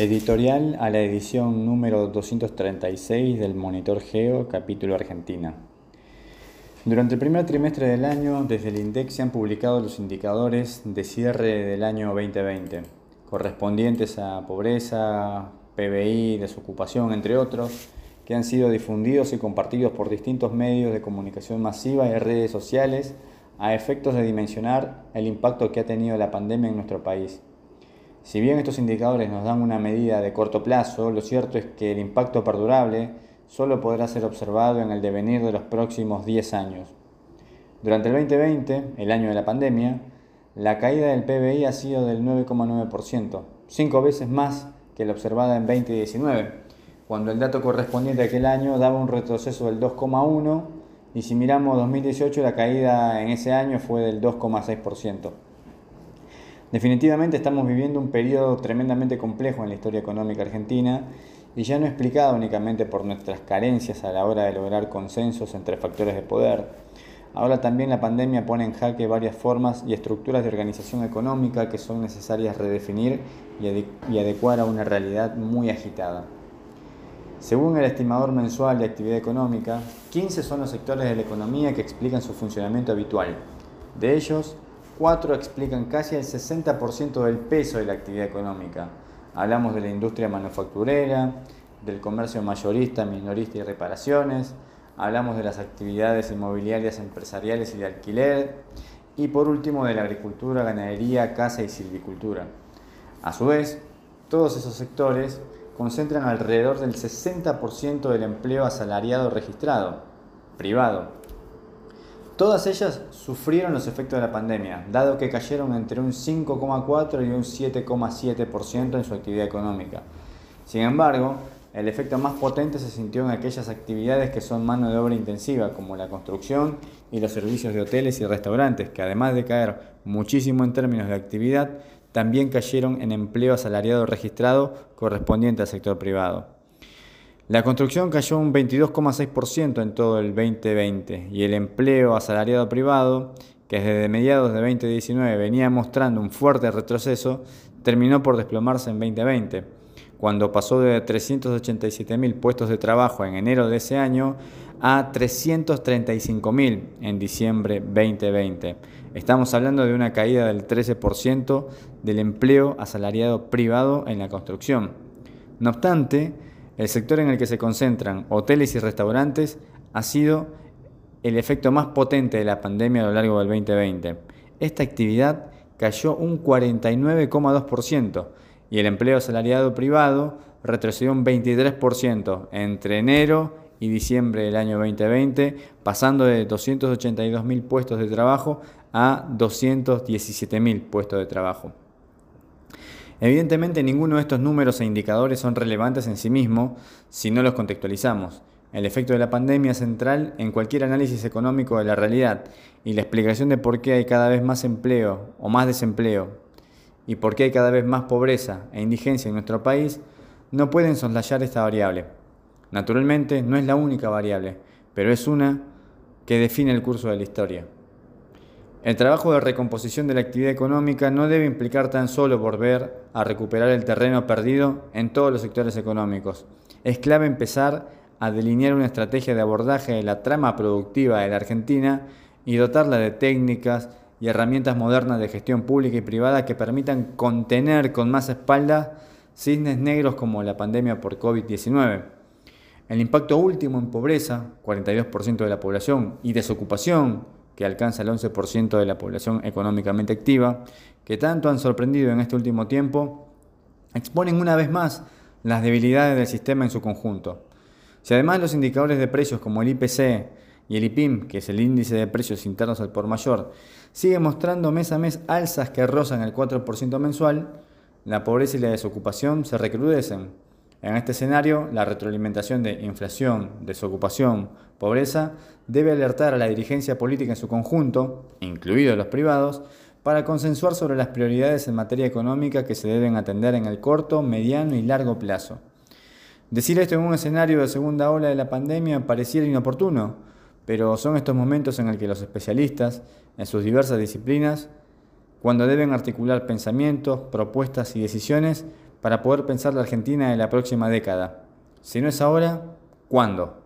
Editorial a la edición número 236 del Monitor Geo, capítulo Argentina. Durante el primer trimestre del año, desde el INDEX se han publicado los indicadores de cierre del año 2020, correspondientes a pobreza, PBI, desocupación, entre otros, que han sido difundidos y compartidos por distintos medios de comunicación masiva y redes sociales a efectos de dimensionar el impacto que ha tenido la pandemia en nuestro país. Si bien estos indicadores nos dan una medida de corto plazo, lo cierto es que el impacto perdurable solo podrá ser observado en el devenir de los próximos 10 años. Durante el 2020, el año de la pandemia, la caída del PBI ha sido del 9,9%, cinco veces más que la observada en 2019, cuando el dato correspondiente a aquel año daba un retroceso del 2,1% y si miramos 2018 la caída en ese año fue del 2,6%. Definitivamente estamos viviendo un periodo tremendamente complejo en la historia económica argentina y ya no explicado únicamente por nuestras carencias a la hora de lograr consensos entre factores de poder. Ahora también la pandemia pone en jaque varias formas y estructuras de organización económica que son necesarias redefinir y adecuar a una realidad muy agitada. Según el estimador mensual de actividad económica, 15 son los sectores de la economía que explican su funcionamiento habitual. De ellos, 4 explican casi el 60% del peso de la actividad económica. Hablamos de la industria manufacturera, del comercio mayorista, minorista y reparaciones, hablamos de las actividades inmobiliarias empresariales y de alquiler, y por último de la agricultura, ganadería, caza y silvicultura. A su vez, todos esos sectores concentran alrededor del 60% del empleo asalariado registrado, privado. Todas ellas sufrieron los efectos de la pandemia, dado que cayeron entre un 5,4 y un 7,7% en su actividad económica. Sin embargo, el efecto más potente se sintió en aquellas actividades que son mano de obra intensiva, como la construcción y los servicios de hoteles y restaurantes, que además de caer muchísimo en términos de actividad, también cayeron en empleo asalariado registrado correspondiente al sector privado. La construcción cayó un 22,6% en todo el 2020 y el empleo asalariado privado, que desde mediados de 2019 venía mostrando un fuerte retroceso, terminó por desplomarse en 2020, cuando pasó de 387.000 puestos de trabajo en enero de ese año a 335.000 en diciembre 2020. Estamos hablando de una caída del 13% del empleo asalariado privado en la construcción. No obstante, el sector en el que se concentran hoteles y restaurantes ha sido el efecto más potente de la pandemia a lo largo del 2020. Esta actividad cayó un 49,2% y el empleo asalariado privado retrocedió un 23% entre enero y diciembre del año 2020, pasando de 282.000 puestos de trabajo a 217.000 puestos de trabajo. Evidentemente ninguno de estos números e indicadores son relevantes en sí mismos si no los contextualizamos. El efecto de la pandemia central en cualquier análisis económico de la realidad y la explicación de por qué hay cada vez más empleo o más desempleo y por qué hay cada vez más pobreza e indigencia en nuestro país no pueden soslayar esta variable. Naturalmente no es la única variable, pero es una que define el curso de la historia. El trabajo de recomposición de la actividad económica no debe implicar tan solo volver a recuperar el terreno perdido en todos los sectores económicos. Es clave empezar a delinear una estrategia de abordaje de la trama productiva de la Argentina y dotarla de técnicas y herramientas modernas de gestión pública y privada que permitan contener con más espalda cisnes negros como la pandemia por COVID-19. El impacto último en pobreza, 42% de la población, y desocupación, que alcanza el 11% de la población económicamente activa, que tanto han sorprendido en este último tiempo, exponen una vez más las debilidades del sistema en su conjunto. Si además los indicadores de precios como el IPC y el IPIM, que es el índice de precios internos al por mayor, siguen mostrando mes a mes alzas que rozan el 4% mensual, la pobreza y la desocupación se recrudecen en este escenario, la retroalimentación de inflación, desocupación, pobreza debe alertar a la dirigencia política en su conjunto, incluidos los privados, para consensuar sobre las prioridades en materia económica que se deben atender en el corto, mediano y largo plazo. Decir esto en un escenario de segunda ola de la pandemia pareciera inoportuno, pero son estos momentos en el que los especialistas, en sus diversas disciplinas, cuando deben articular pensamientos, propuestas y decisiones para poder pensar la Argentina de la próxima década. Si no es ahora, ¿cuándo?